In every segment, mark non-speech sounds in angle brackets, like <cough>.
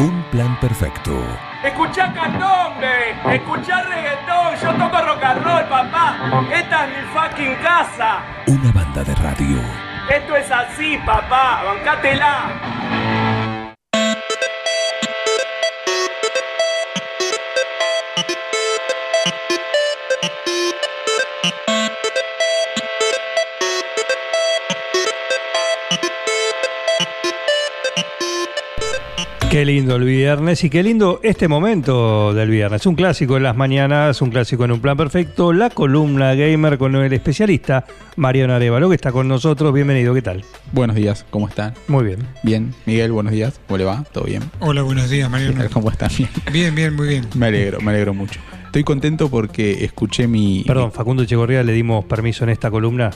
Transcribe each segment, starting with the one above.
Un plan perfecto. Escuchá candombe, escuchá reggaetón, yo toco rock and roll, papá. Esta es mi fucking casa. Una banda de radio. Esto es así, papá, bancátela. Qué lindo el viernes y qué lindo este momento del viernes. Un clásico en las mañanas, un clásico en un plan perfecto. La columna gamer con el especialista Mariano Arevalo que está con nosotros. Bienvenido, ¿qué tal? Buenos días, ¿cómo están? Muy bien. Bien, Miguel, buenos días. ¿Cómo le va? ¿Todo bien? Hola, buenos días, Mariano. ¿Cómo están? Bien. Bien, bien, muy bien. Me alegro, me alegro mucho. Estoy contento porque escuché mi. Perdón, Facundo Chegorría le dimos permiso en esta columna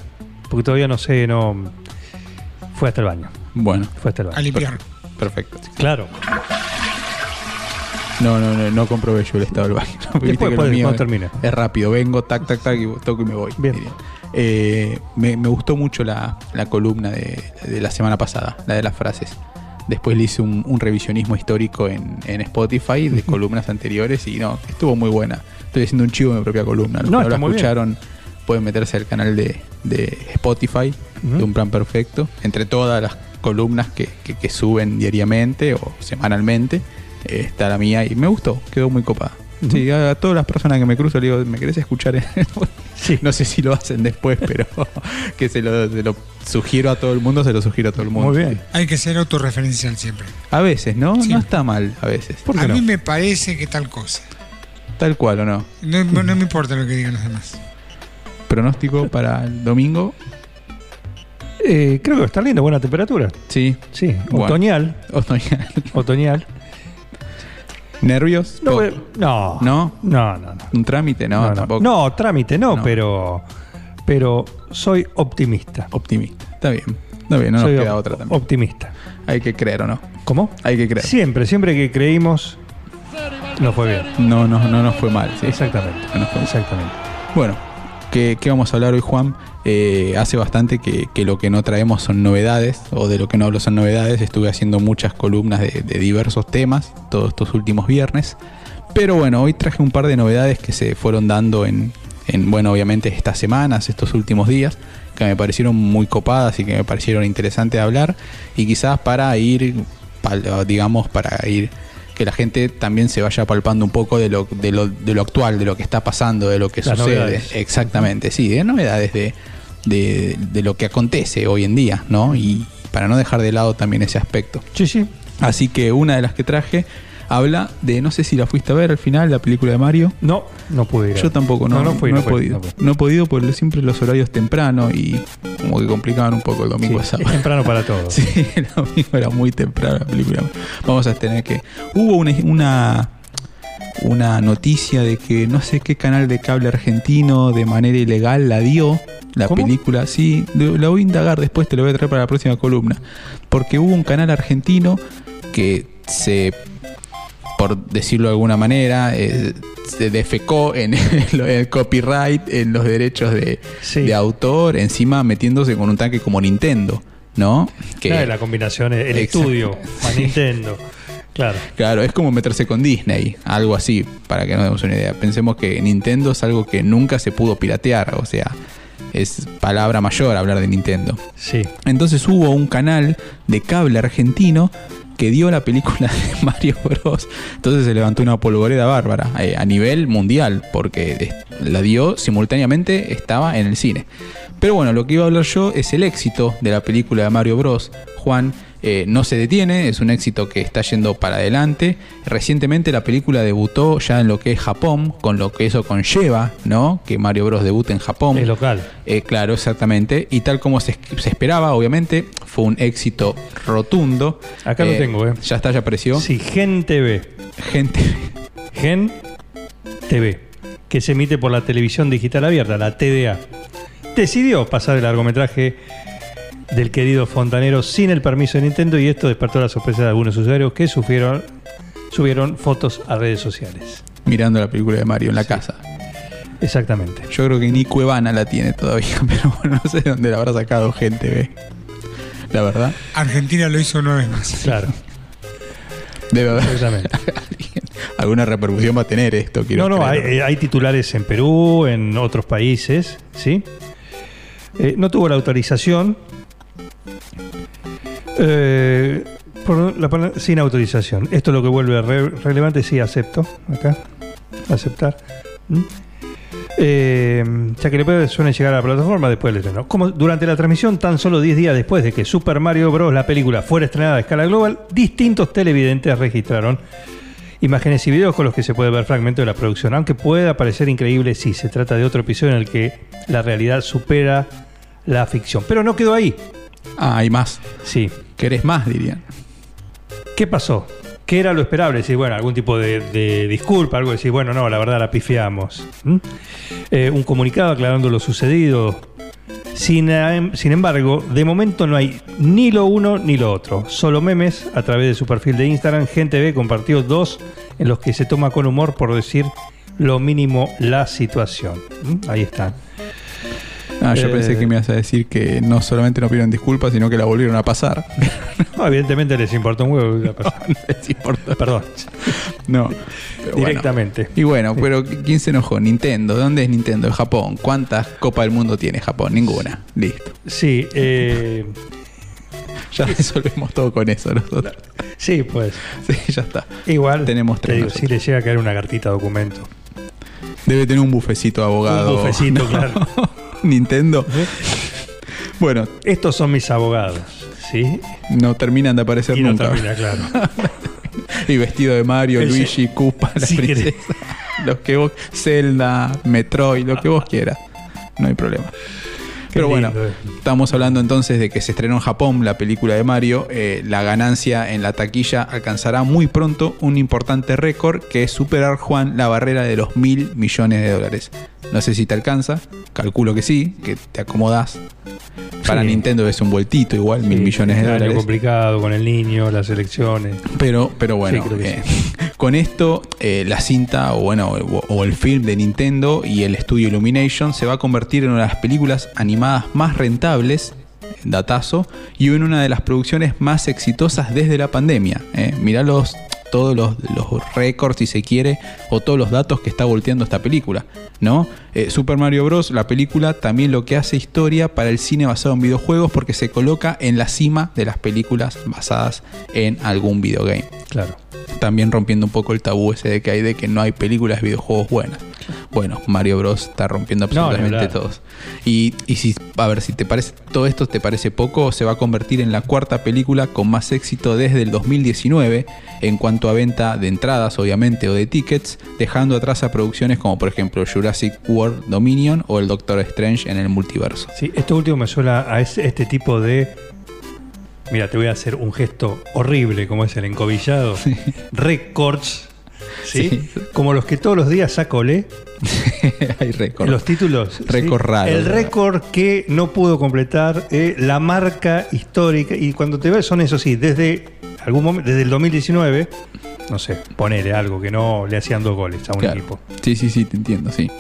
porque todavía no sé, no. Fue hasta el baño. Bueno, Fue hasta el baño. A limpiar. Perfecto. Claro. No, no, no, no comprobé yo el estado del baño. <laughs> Viste Después, que lo después, mío cuando termine. Es rápido, vengo, tac, tac, tac, y toco y me voy. Bien. Eh, me, me gustó mucho la, la columna de, de la semana pasada, la de las frases. Después le hice un, un revisionismo histórico en, en Spotify de columnas anteriores y no, estuvo muy buena. Estoy haciendo un chivo de mi propia columna. Los No, que no está la bien. escucharon pueden meterse al canal de, de Spotify de Un Plan Perfecto. Entre todas las columnas que, que- que suben diariamente o semanalmente, eh, está la mía y me gustó, quedó muy copada. Sí, a, a todas las personas que me cruzo le digo, ¿me querés escuchar? <laughs> Sí. No sé si lo hacen después, pero <laughs> que se lo, se lo sugiero a todo el mundo, se lo sugiero a todo el mundo. Muy bien. Hay que ser autorreferencial siempre. A veces, ¿no? No está mal, a veces. ¿Por qué A no? mí me parece que tal cosa. Tal cual o no. No, no- no me importa lo que digan los demás. Pronóstico para el domingo. Eh, creo que va a estar lindo, buena temperatura. Sí. Sí, Bueno. otoñal. Otoñal. <laughs> Otoñal. ¿Nervios? No, eh, no. ¿No? No, no, no. ¿Un trámite? No, no, tampoco. No, trámite no, No. pero pero soy optimista. Optimista. Está bien. Está bien, no soy nos queda op- otra también. Optimista. Hay que creer o no. ¿Cómo? Hay que creer. Siempre, siempre que creímos no fue bien. No, no, no nos fue mal. ¿sí? Exactamente. No nos fue mal. Exactamente. Bueno, ¿qué, vamos a hablar hoy, Juan? Eh, hace bastante que, lo que no traemos son novedades, o de lo que no hablo son novedades. Estuve haciendo muchas columnas de, diversos temas todos estos últimos viernes. Pero bueno, hoy traje un par de novedades que se fueron dando en, en, bueno, obviamente estas semanas, estos últimos días, que me parecieron muy copadas y que me parecieron interesantes de hablar. Y quizás para ir, digamos, para ir que la gente también se vaya palpando un poco de lo, de lo, de lo actual, de lo que está pasando, de lo que Las sucede. novedades. Exactamente, sí, de novedades de, de, de lo que acontece hoy en día, ¿no? Y para no dejar de lado también ese aspecto. Sí, sí. Así que una de las que traje habla de, no sé si la fuiste a ver al final, la película de Mario. No, no pude ir. Yo tampoco, no, no, no, fui, no no he fui, podido. no fui. No he podido por siempre los horarios temprano y como que complicaban un poco el domingo Sí, sábado. temprano para todos. <laughs> Sí, el domingo era muy temprano la película. Vamos a tener que. Hubo una, una, una noticia de que no sé qué canal de cable argentino de manera ilegal la dio. La ¿Cómo? película, sí, la voy a indagar después, te lo voy a traer para la próxima columna. Porque hubo un canal argentino que se, por decirlo de alguna manera, eh, se defecó en <laughs> el, en el copyright, en los derechos de, Sí. de autor, encima metiéndose con un tanque como Nintendo, ¿no? Que, Claro, la combinación, el estudio, para <laughs> Nintendo. Claro. Claro, es como meterse con Disney, algo así, para que nos demos una idea. Pensemos que Nintendo es algo que nunca se pudo piratear, o sea, es palabra mayor hablar de Nintendo. Sí. Entonces hubo un canal de cable argentino que dio la película de <laughs> Mario Bros. Entonces se levantó una polvoreda bárbara eh, a nivel mundial, porque la dio simultáneamente, estaba en el cine. Pero bueno, lo que iba a hablar yo es el éxito de la película de Mario Bros. Juan eh, no se detiene, es un éxito que está yendo para adelante. Recientemente la película debutó ya en lo que es Japón, con lo que eso conlleva, ¿no? Que Mario Bros. debute en Japón. Es local. Eh, claro, exactamente. Y tal como se, se esperaba, obviamente, fue un éxito rotundo. Acá lo tengo, ¿eh? Ya está, ya apareció. Sí, Gen TV. Gente. Gen TV. Que se emite por la televisión digital abierta, la TDA. Decidió pasar el largometraje del querido Fontanero sin el permiso de Nintendo y esto despertó la sorpresa de algunos usuarios que sufrieron, subieron fotos a redes sociales. Mirando la película de Mario en la casa. Exactamente. Yo creo que ni Cuevana la tiene todavía, <laughs> pero bueno, no sé de dónde la habrá sacado gente, ¿ve? La verdad. Argentina lo hizo una vez más. Claro. Debe haber Exactamente. <laughs> alguna repercusión va a tener esto. Quiero No, no, hay, creer. hay titulares en Perú, en otros países, ¿sí? Eh, no tuvo la autorización. Eh, sin autorización. Esto es lo que vuelve re- relevante. Sí, acepto. Acá. Aceptar. Eh, ya que le suelen llegar a la plataforma después del estreno. Como durante la transmisión, tan solo 10 días después de que Super Mario Bros. la película fuera estrenada a escala global, distintos televidentes registraron imágenes y videos con los que se puede ver fragmentos de la producción, aunque pueda parecer increíble si se trata de otro episodio en el que la realidad supera la ficción. Pero no quedó ahí. Ah, hay más. Sí. ¿Querés más? Dirían. ¿Qué pasó? ¿Qué era lo esperable? Decir, bueno, algún tipo de, de disculpa, algo de decir, bueno, no, la verdad la pifiamos. ¿Mm? Eh, un comunicado aclarando lo sucedido. Sin, em- sin embargo, de momento no hay ni lo uno ni lo otro. Solo memes a través de su perfil de Instagram. Gente B compartió dos en los que se toma con humor por decir lo mínimo la situación. ¿Mm? Ahí están. Ah, yo Eh, pensé que me ibas a decir que no solamente no pidieron disculpas, sino que la volvieron a pasar. <laughs> No, evidentemente les importa un huevo. la. <laughs> No les importa. Perdón, No. <laughs> bueno. directamente. Y bueno, pero ¿quién se enojó? Nintendo. ¿Dónde es Nintendo? En Japón. ¿Cuántas Copas del Mundo tiene Japón? Ninguna. Listo. Sí, eh, Ya resolvemos todo con eso nosotros. sí, pues. Sí, ya está. Igual Tenemos te tres digo, si le llega a caer una cartita documento. Debe tener un bufecito de abogado. Un bufecito, claro. <laughs> Nintendo. Bueno, Estos son mis abogados, ¿sí? no terminan de aparecer Y no nunca. termina, claro. <laughs> y vestido de Mario, El Luigi, Koopa, la si princesa. Los que vos, Zelda, Metroid, lo que vos quieras. No hay problema. Pero bueno, eh. estamos hablando entonces de que se estrenó en Japón la película de Mario. Eh, la ganancia en la taquilla alcanzará muy pronto un importante récord que es superar, Juan, la barrera de los mil millones de dólares. No sé si te alcanza, calculo que sí, que te acomodás. Para Sí. Nintendo es un vueltito igual, mil Sí, millones de dólares. complicado con el niño, las elecciones. Pero, pero bueno, Sí, creo que eh, <laughs> con esto eh, la cinta o bueno o, el film de Nintendo y el estudio Illumination se va a convertir en una de las películas animadas más rentables, datazo, y en una de las producciones más exitosas desde la pandemia. Eh. Mirá los, todos los, los récords, si se quiere, o todos los datos que está volteando esta película. ¿no? Eh, Super Mario Bros., la película, también lo que hace historia para el cine basado en videojuegos porque se coloca en la cima de las películas basadas en algún videogame Claro. También rompiendo un poco el tabú ese de que hay de que no hay películas de videojuegos buenas. Bueno, Mario Bros está rompiendo absolutamente todos. Y, y si, a ver, si te parece, todo esto te parece poco, se va a convertir en la cuarta película con más éxito desde el 2019 en cuanto a venta de entradas, obviamente, o de tickets, dejando atrás a producciones como por ejemplo Jurassic World Dominion o el Doctor Strange en el multiverso. Sí, esto último me suena a este tipo de. Mira, te voy a hacer un gesto horrible como es el encobillado. Records. ¿sí? Sí. Como los que todos los días saco Le. <laughs> hay récord. Los títulos. ¿sí? Récord raro, El récord que no pudo completar eh, la marca histórica. Y cuando te ves, son eso sí, desde algún momento, desde el 2019, no sé, ponele algo que no le hacían dos goles a un Claro. equipo. Sí, sí, sí, te entiendo, sí.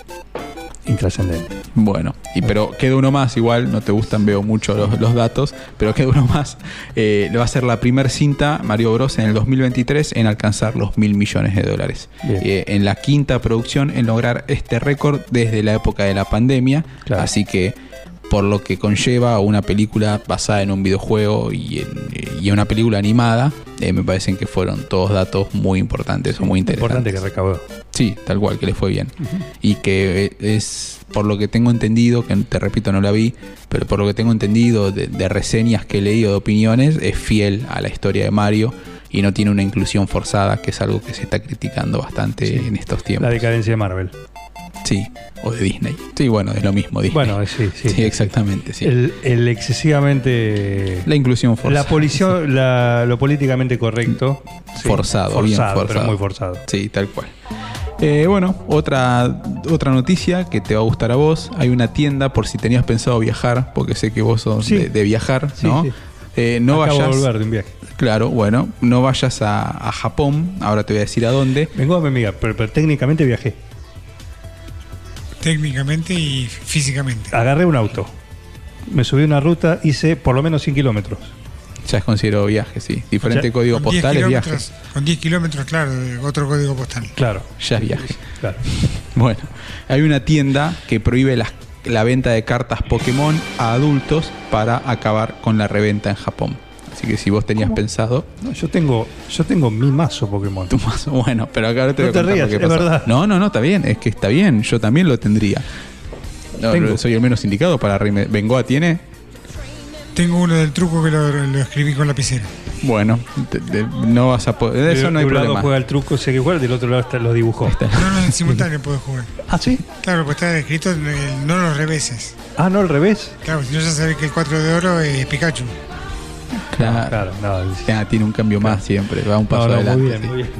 Intrascendente. Bueno, y pero queda uno más, igual no te gustan, veo mucho los, los datos, pero queda uno más. Eh, va a ser la primer cinta Mario Bros en el 2023 en alcanzar los mil millones de dólares. Eh, en la quinta producción en lograr este récord desde la época de la pandemia. Claro. Así que por lo que conlleva una película basada en un videojuego y en, y en una película animada, eh, me parecen que fueron todos datos muy importantes o muy interesantes. Importante que recaudó. Sí, tal cual, que le fue bien. Y que eh, es, por lo que tengo entendido, que te repito, no la vi, pero por lo que tengo entendido de, de reseñas que he leído de opiniones, es fiel a la historia de Mario y no tiene una inclusión forzada, que es algo que se está criticando bastante Sí. en estos La tiempos. decadencia de Marvel. Sí, o de Disney. Sí, bueno, es lo mismo Disney. Bueno, sí, sí. <laughs> sí, exactamente, sí. El, el excesivamente. la inclusión forzada. La polición, <laughs> la- lo políticamente correcto. sí, Forzado, bien Pero forzado. muy forzado. Sí, tal cual. Eh, bueno, otra, otra noticia que te va a gustar a vos. Hay una tienda por si tenías pensado viajar, porque sé que vos sos Sí. de, de viajar, ¿no? sí. Eh, no Acabo vayas. de volver de un viaje. Claro, bueno, no vayas a, a Japón. Ahora te voy a decir a dónde. Vengo a mi amiga, pero, pero técnicamente viajé. Técnicamente y físicamente. Agarré un auto. Me subí una ruta, hice por lo menos 100 kilómetros. Ya es considerado viaje, sí. Diferente O sea, código Con 10 postal es viaje. con 10 kilómetros, claro, otro código postal. Claro. Ya es viaje. claro. <laughs> Bueno, hay una tienda que prohíbe las- la venta de cartas Pokémon a adultos para acabar con la reventa en Japón. Así que si vos tenías pensado, No, yo tengo, yo tengo mi mazo Pokémon. tu mazo, <laughs> bueno, pero acá ahora te No voy a te rías, es verdad. No, no, no, está bien, es que está bien, yo también lo tendría. No, Tengo. no, soy el menos indicado para reírme. ¿Bengoa tiene? Tengo uno del truco que lo, lo escribí con lapicera. Bueno, te- te- no vas a poder. De eso no hay de un lado juega el truco, sé que juega, del otro lado está, lo dibujó. No, no, en simultáneo puedo jugar. Ah, sí. Claro, pues está escrito no los reveses. Ah, no al revés. Claro, si no ya sabés que el 4 de oro es Pikachu. Claro. Claro, no. Ya, tiene un cambio más siempre, va un No, paso no, adelante. muy bien, sí. muy bien.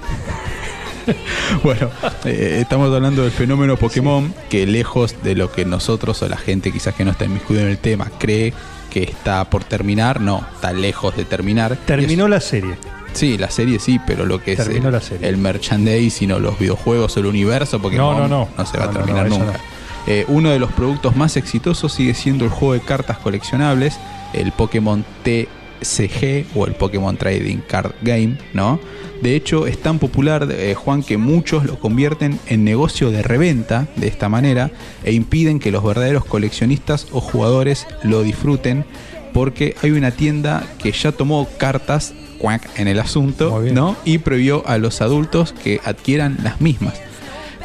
<laughs> Bueno, eh, estamos hablando del fenómeno Pokémon que lejos de lo que nosotros o la gente quizás que no está inmiscuida en el tema cree que está por terminar, no, está lejos de terminar. Terminó la serie. Sí, la serie sí, pero lo que es el, el merchandising o los videojuegos o el universo Pokémon No, no, no. se va No, a no, terminar no, nunca. Eh, uno de los productos más exitosos sigue siendo el juego de cartas coleccionables, el Pokémon TCG o el Pokémon Trading Card Game, ¿no? De hecho, es tan popular, eh, Juan, que muchos lo convierten en negocio de reventa de esta manera e impiden que los verdaderos coleccionistas o jugadores lo disfruten porque hay una tienda que ya tomó cartas cuac, en el asunto. ¿no? Y prohibió a los adultos que adquieran las mismas.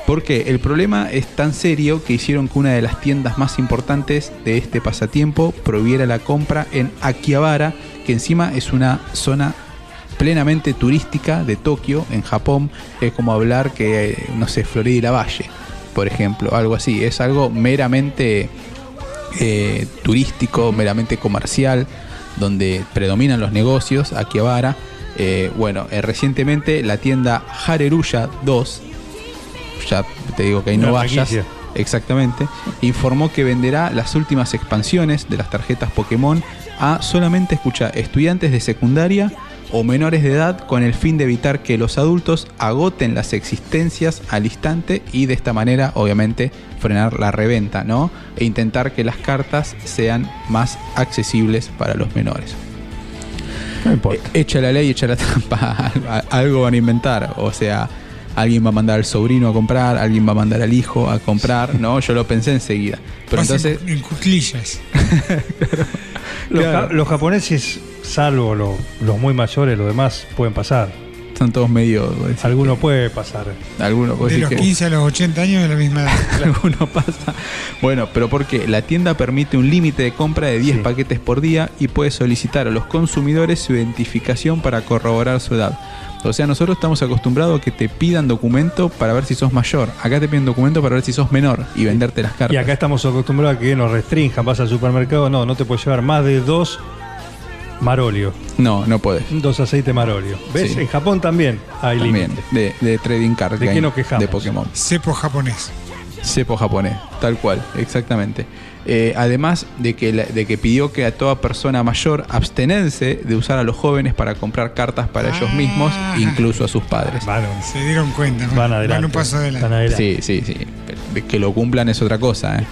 Porque el problema es tan serio que hicieron que una de las tiendas más importantes de este pasatiempo prohibiera la compra en Akihabara, que encima es una zona plenamente turística de Tokio, en Japón. Es como hablar que, no sé, Florida y la Valle, por ejemplo, algo así. Es algo meramente eh, turístico, meramente comercial, donde predominan los negocios, Akihabara. Eh, bueno, eh, recientemente la tienda Hareruya 2, ya te digo que ahí no Una vayas, franquicia. exactamente, informó que venderá las últimas expansiones de las tarjetas Pokémon a solamente, escucha, estudiantes de secundaria o menores de edad con el fin de evitar que los adultos agoten las existencias al instante y de esta manera, obviamente, frenar la reventa, ¿no? E intentar que las cartas sean más accesibles para los menores. No importa. Eh, Echa la ley, echa la trampa. <laughs> Al- Algo van a inventar. O sea, alguien va a mandar al sobrino a comprar, alguien va a mandar al hijo a comprar. No, yo lo pensé enseguida. Pero Vas en- entonces, en, cuclillas. <laughs> Los, Claro. ja- los japoneses, salvo lo- los muy mayores, los demás pueden pasar. son todos medio. Alguno puede pasar. Algunos, vos De los que- 15 a los 80 años de la misma edad. <laughs> alguno pasa. Bueno, pero porque la tienda permite un límite de compra de 10 Sí. paquetes por día y puede solicitar a los consumidores su identificación para corroborar su edad. O sea, nosotros estamos acostumbrados a que te pidan documento para ver si sos mayor. Acá te piden documento para ver si sos menor y venderte las cartas. Y acá estamos acostumbrados a que nos restrinjan. Vas al supermercado, no, no te puedes llevar más de dos marolio. No, no podés. Dos aceites marolio. ¿Ves? Sí. En Japón también hay También, límite. de, de trading card ¿De qué game nos quejamos? de Pokémon. Cepo japonés. Cepo japonés, tal cual, exactamente. Eh, además de que, la- de que pidió que a toda persona mayor abstenense de usar a los jóvenes para comprar cartas para ellos mismos, Ah. incluso a sus padres. Van, Se dieron cuenta. ¿no? van adelante. un paso adelante. Van adelante. Sí, sí, sí. Que lo cumplan es otra cosa, ¿eh?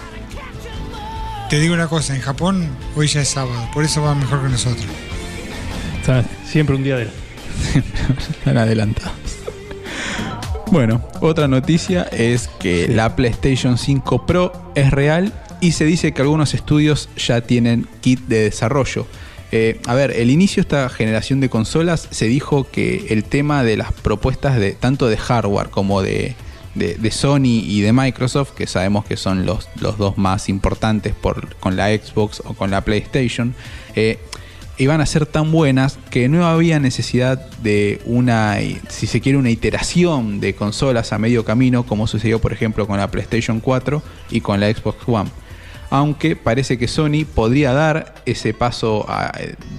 Te digo una cosa, en Japón hoy ya es sábado, por eso van mejor que nosotros. Están siempre un día de <laughs> Están adelantados. Bueno, otra noticia es que la PlayStation 5 Pro es real y se dice que algunos estudios ya tienen kit de desarrollo. Eh, a ver, el inicio de esta generación de consolas se dijo que el tema de las propuestas de tanto de hardware como de, de- Sony y de Microsoft, que sabemos que son los, los dos más importantes por, con la Xbox o con la PlayStation, eh, iban a ser tan buenas que no había necesidad de una, si se quiere, una iteración de consolas a medio camino, como sucedió por ejemplo con la PlayStation 4 y con la Xbox One. Aunque parece que Sony podría dar ese paso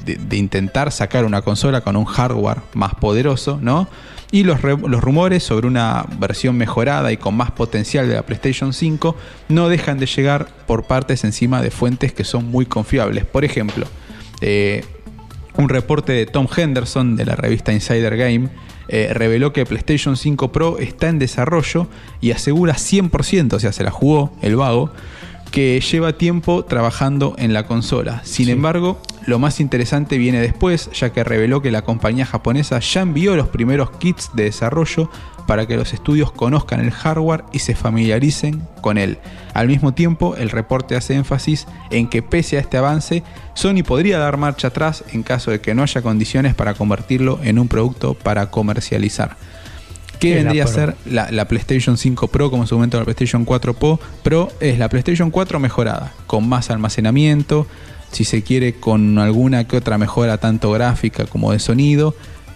de, intentar sacar una consola con un hardware más poderoso, ¿no? Y los, los rumores sobre una versión mejorada y con más potencial de la PlayStation 5 no dejan de llegar por partes encima de fuentes que son muy confiables. Por ejemplo, eh, un reporte de Tom Henderson de la revista Insider Game eh, reveló que PlayStation 5 Pro está en desarrollo y asegura 100%, o sea, se la jugó el vago, que lleva tiempo trabajando en la consola. Sin Sí. embargo, lo más interesante viene después, ya que reveló que la compañía japonesa ya envió los primeros kits de desarrollo para que los estudios conozcan el hardware y se familiaricen con él. Al mismo tiempo, el reporte hace énfasis en que pese a este avance, Sony podría dar marcha atrás en caso de que no haya condiciones para convertirlo en un producto para comercializar. ¿Qué ¿Qué es la vendría a ser la, la PlayStation 5 Pro, como en su momento la PlayStation 4 Pro? Pro es la PlayStation 4 mejorada, con más almacenamiento, si se quiere con alguna que otra mejora tanto gráfica como de sonido.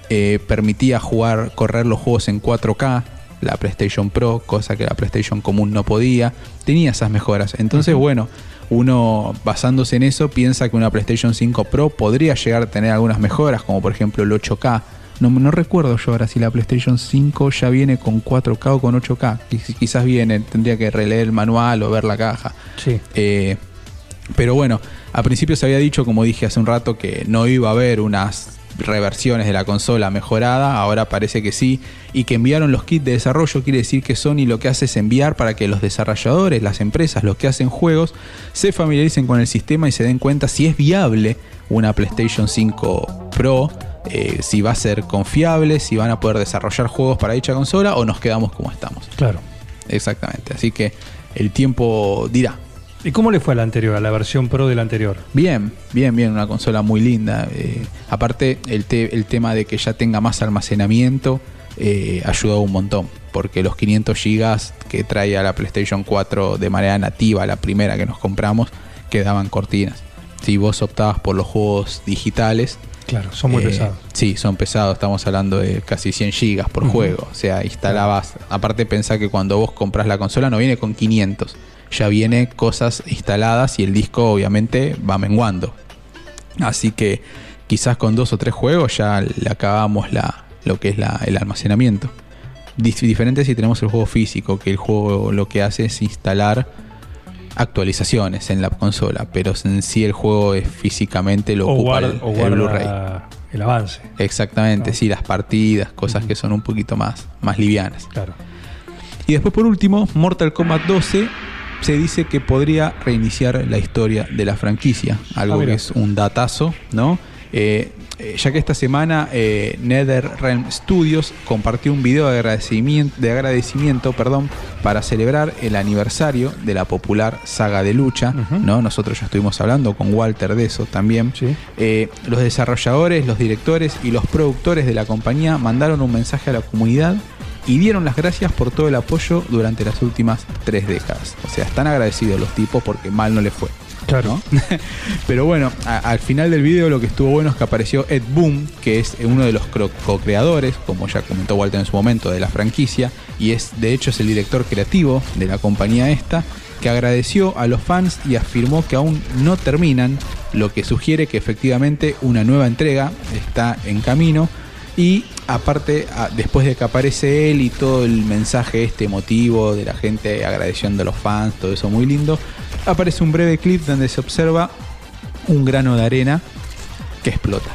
Eh, permitía jugar, correr los juegos en 4K, la PlayStation Pro, cosa que la PlayStation común no podía. Tenía esas mejoras. Entonces, bueno, uno basándose en eso piensa que una PlayStation 5 Pro podría llegar a tener algunas mejoras, como por ejemplo el 8K. No, no recuerdo yo ahora si la PlayStation 5 ya viene con 4K o con 8K. Quiz- Quizás viene, tendría que releer el manual o ver la caja. Sí. Eh, pero bueno, a principio se había dicho, como dije hace un rato, que no iba a haber unas reversiones de la consola mejorada, ahora parece que sí, y que enviaron los kits de desarrollo, quiere decir que Sony lo que hace es enviar para que los desarrolladores, las empresas, los que hacen juegos, se familiaricen con el sistema y se den cuenta si es viable una PlayStation 5 Pro, eh, si va a ser confiable, si van a poder desarrollar juegos para dicha consola o nos quedamos como estamos. Claro. Exactamente, así que el tiempo dirá. ¿Y cómo le fue a la anterior, a la versión Pro de la anterior? Bien, bien, bien, una consola muy linda. Eh, aparte, el, te- el tema de que ya tenga más almacenamiento eh, ayudó un montón. Porque los 500 GB que traía la PlayStation 4 de manera nativa, la primera que nos compramos, quedaban cortinas. Si vos optabas por los juegos digitales, Claro, son muy eh, pesados. Sí, son pesados. Estamos hablando de casi 100 gigas por juego. O sea, instalabas. Aparte, pensá que cuando vos compras la consola no viene con 500. Ya viene cosas instaladas y el disco obviamente va menguando. Así que quizás con dos o tres juegos ya le acabamos la, lo que es la- el almacenamiento. Dif- diferente si tenemos el juego físico, que el juego lo que hace es instalar actualizaciones en la consola, pero en sí el juego es físicamente lo o ocupa guarda, el, Blu-ray. el avance. Exactamente, No. sí, las partidas, cosas que son un poquito más, más livianas. Claro. Y después por último, Mortal Kombat 12 se dice que podría reiniciar la historia de la franquicia, algo Ah, que es un datazo, ¿no? Eh, eh, ya que esta semana eh, NetherRealm Studios compartió un video de agradecimiento, de agradecimiento perdón, para celebrar el aniversario de la popular saga de lucha. ¿no? Nosotros ya estuvimos hablando con Walter de eso también. Sí. Eh, los desarrolladores, los directores y los productores de la compañía mandaron un mensaje a la comunidad y dieron las gracias por todo el apoyo durante las últimas tres décadas. O sea, están agradecidos los tipos porque mal no les fue. Claro. <laughs> Pero bueno, al final del video lo que estuvo bueno es que apareció Ed Boon, que es uno de los co-creadores, como ya comentó Walter en su momento, de la franquicia, y es de hecho es el director creativo de la compañía esta, que agradeció a los fans y afirmó que aún no terminan, lo que sugiere que efectivamente una nueva entrega está en camino. Y aparte, después de que aparece él y todo el mensaje este emotivo de la gente agradeciendo a los fans, todo eso muy lindo, aparece un breve clip donde se observa un grano de arena que explota.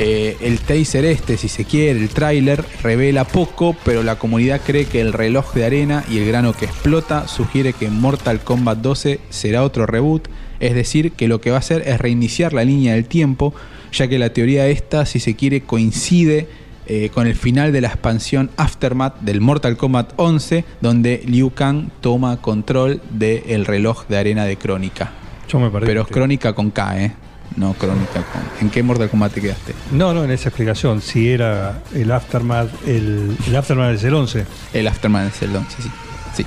Eh, el taser este, si se quiere, el tráiler, revela poco, pero la comunidad cree que el reloj de arena y el grano que explota sugiere que Mortal Kombat 12 será otro reboot, es decir, que lo que va a hacer es reiniciar la línea del tiempo, ya que la teoría esta, si se quiere, coincide eh, con el final de la expansión Aftermath del Mortal Kombat 11, donde Liu Kang toma control del reloj de arena de Crónica. Yo me perdí. Pero es Crónica con K, ¿eh? No Crónica con... ¿En qué Mortal Kombat te quedaste? No, no, en esa explicación. Si era el Aftermath, el, el Aftermath es el 11. El Aftermath es el 11, sí. sí.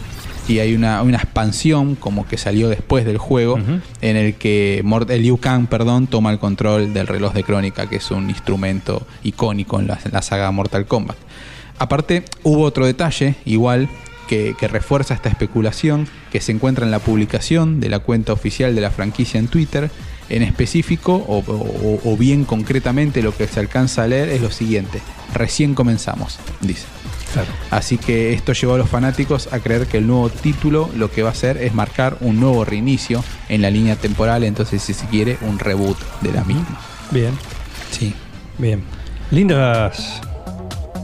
Y hay una, una expansión como que salió después del juego en el que Mort- el Liu Kang perdón, toma el control del reloj de crónica, que es un instrumento icónico en la, en la saga Mortal Kombat. Aparte, hubo otro detalle, igual, que, que refuerza esta especulación, que se encuentra en la publicación de la cuenta oficial de la franquicia en Twitter. En específico, o, o- o bien concretamente, lo que se alcanza a leer es lo siguiente. Recién comenzamos, dice. Claro. Así que esto llevó a los fanáticos a creer que el nuevo título lo que va a hacer es marcar un nuevo reinicio en la línea temporal, entonces si se quiere un reboot de la misma. Bien, Sí. bien. Lindas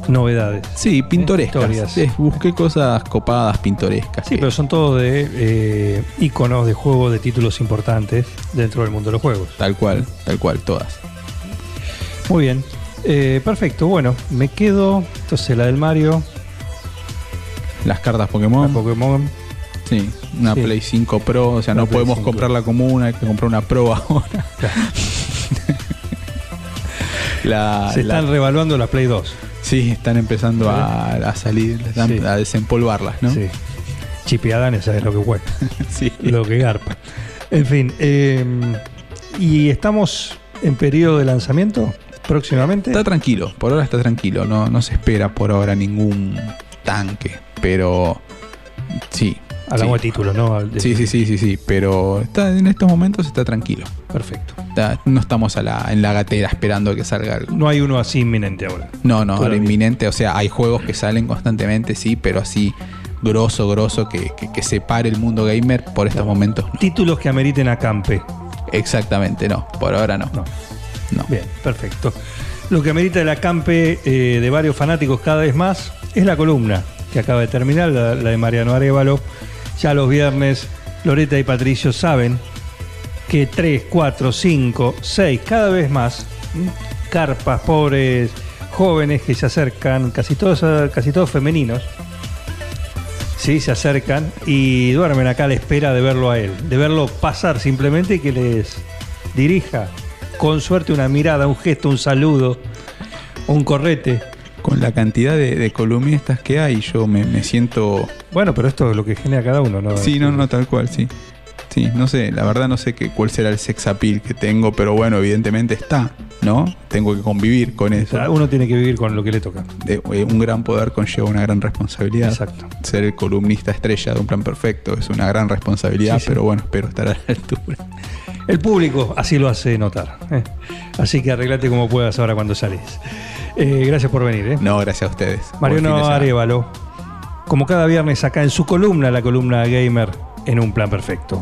novedades. Sí, pintorescas. Historias. Eh, busqué cosas copadas, pintorescas. Sí, que- pero son todos de eh, iconos de juegos de títulos importantes dentro del mundo de los juegos. Tal cual, tal cual, todas. Muy bien. Eh, perfecto. Bueno, me quedo. Entonces la del Mario, Las cartas la Pokémon. Pokémon. Sí, una Sí. Play 5 Pro, o sea, no Play podemos 5 comprarla como una, hay que comprar una Pro ahora. <laughs> La- Se la- están revaluando las Play 2. sí, están empezando a, a salir, están Sí. a desempolvarlas, ¿no? Sí. Chipeadanes, ¿sabes lo que cuesta? <laughs> Sí. lo que garpa. En fin. eh, ¿Y estamos en periodo de lanzamiento próximamente? Está tranquilo, por ahora está tranquilo, no, no se espera por ahora ningún tanque, pero sí. Hablamos sí. de títulos, ¿no? De- Sí, sí, sí, sí, sí, pero está, en estos momentos está tranquilo. Perfecto. Está- no estamos a la, en la gatera esperando que salga algo. No hay uno así inminente ahora. No, no, ahora inminente, o sea, hay juegos que salen constantemente, sí, pero así grosso, grosso, que, que, que separe el mundo gamer por estos momentos. no. Títulos que ameriten acampe. Exactamente, no, por ahora no. No. No. Bien, perfecto. Lo que amerita el acampe eh, de varios fanáticos cada vez más es la columna que acaba de terminar, la, la de Mariano Arevalo. Ya los viernes, Loreta y Patricio saben que 3, 4, 5, 6, cada vez más, carpas, pobres, jóvenes que se acercan, casi todos, casi todos femeninos, Sí, se acercan y duermen acá a la espera de verlo a él, de verlo pasar simplemente y que les dirija con suerte una mirada, un gesto, un saludo, un correte. Con la cantidad de, de columnistas que hay, yo me, me siento Bueno, pero esto es lo que genera cada uno, ¿no? Sí, no, no, tal cual, sí. Sí, no sé, la verdad no sé qué, cuál será el sex appeal que tengo, pero bueno, evidentemente está, ¿no? Tengo que convivir con O eso. sea, uno tiene que vivir con lo que le toca. De- eh, un gran poder conlleva una gran responsabilidad. Exacto. Ser el columnista estrella de un plan perfecto es una gran responsabilidad, Sí, sí. pero bueno, espero estar a la altura. El público así lo hace notar. ¿eh? Así que arreglate como puedas ahora cuando salís. Eh, gracias por venir. ¿eh? No, gracias a ustedes. Mariano. Arevalo, como cada viernes acá en su columna, la columna gamer en un plan perfecto.